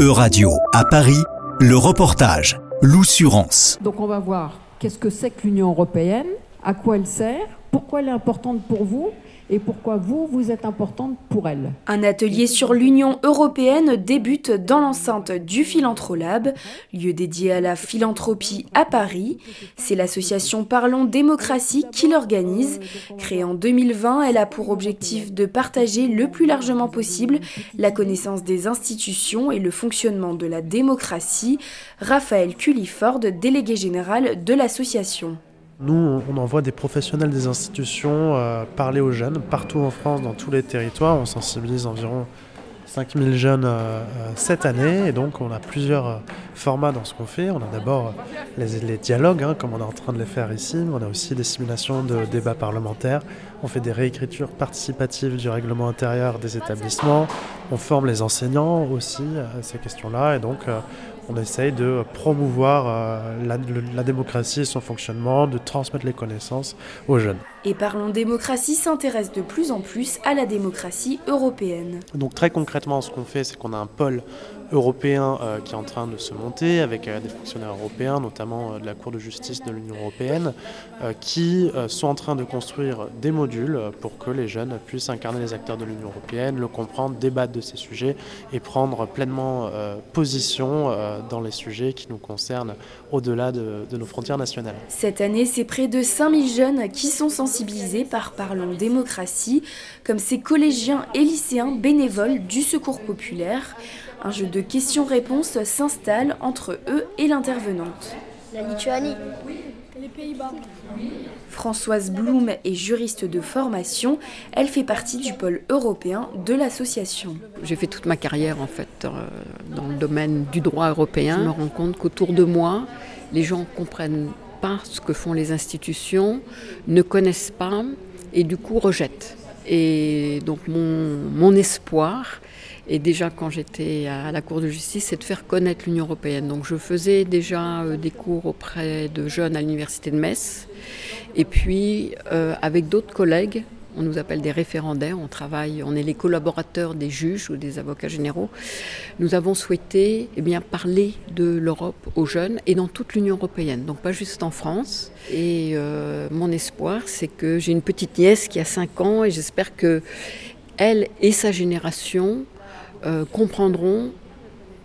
E-Radio à Paris, le reportage, l'oussurance. Donc on va voir qu'est-ce que c'est que l'Union européenne, à quoi elle sert, pourquoi elle est importante pour vous et pourquoi vous, vous êtes importante pour elle. Un atelier sur l'Union européenne débute dans l'enceinte du Philanthrolab, lieu dédié à la philanthropie à Paris. C'est l'association Parlons Démocratie qui l'organise. Créée en 2020, elle a pour objectif de partager le plus largement possible la connaissance des institutions et le fonctionnement de la démocratie. Raphaël Culliford, délégué général de l'association. Nous, on envoie des professionnels des institutions euh, parler aux jeunes partout en France, dans tous les territoires. On sensibilise environ 5000 jeunes euh, euh, cette année et donc on a plusieurs formats dans ce qu'on fait. On a d'abord les, dialogues, hein, comme on est en train de les faire ici. On a aussi des simulations de débats parlementaires. On fait des réécritures participatives du règlement intérieur des établissements. On forme les enseignants aussi à ces questions-là et donc on essaye de promouvoir euh, la, démocratie et son fonctionnement, de transmettre les connaissances aux jeunes. Et Parlons démocratie s'intéresse de plus en plus à la démocratie européenne. Donc très concrètement, ce qu'on fait, c'est qu'on a un pôle européen euh, qui est en train de se monter avec euh, des fonctionnaires européens, notamment de la Cour de justice de l'Union européenne, qui sont en train de construire des modules pour que les jeunes puissent incarner les acteurs de l'Union européenne, le comprendre, débattre de ces sujets et prendre pleinement position dans les sujets qui nous concernent au-delà de, nos frontières nationales. Cette année, c'est près de 5000 jeunes qui sont sensibilisés par Parlons démocratie, comme ces collégiens et lycéens bénévoles du Secours populaire. Un jeu de questions-réponses s'installe entre eux et l'intervenante. La Lituanie. Les Pays-Bas. Françoise Blum est juriste de formation. Elle fait partie du pôle européen de l'association. J'ai fait toute ma carrière en fait euh, dans le domaine du droit européen. Je me rends compte qu'autour de moi, les gens comprennent pas ce que font les institutions, ne connaissent pas et du coup rejettent. Et donc mon, mon espoir, et déjà, quand j'étais à la Cour de justice, c'est de faire connaître l'Union européenne. Donc, je faisais déjà euh, des cours auprès de jeunes à l'Université de Metz. Et puis, euh, avec d'autres collègues, on nous appelle des référendaires, on travaille, on est les collaborateurs des juges ou des avocats généraux. Nous avons souhaité eh bien, parler de l'Europe aux jeunes et dans toute l'Union européenne, donc pas juste en France. Et euh, mon espoir, c'est que j'ai une petite nièce qui a 5 ans et j'espère que elle et sa génération euh, comprendront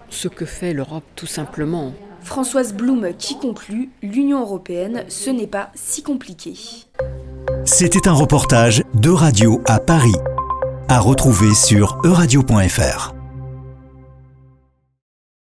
ce que fait l'Europe tout simplement. Françoise Blum qui conclut, l'Union européenne, ce n'est pas si compliqué. C'était un reportage de Radio à Paris, à retrouver sur euradio.fr.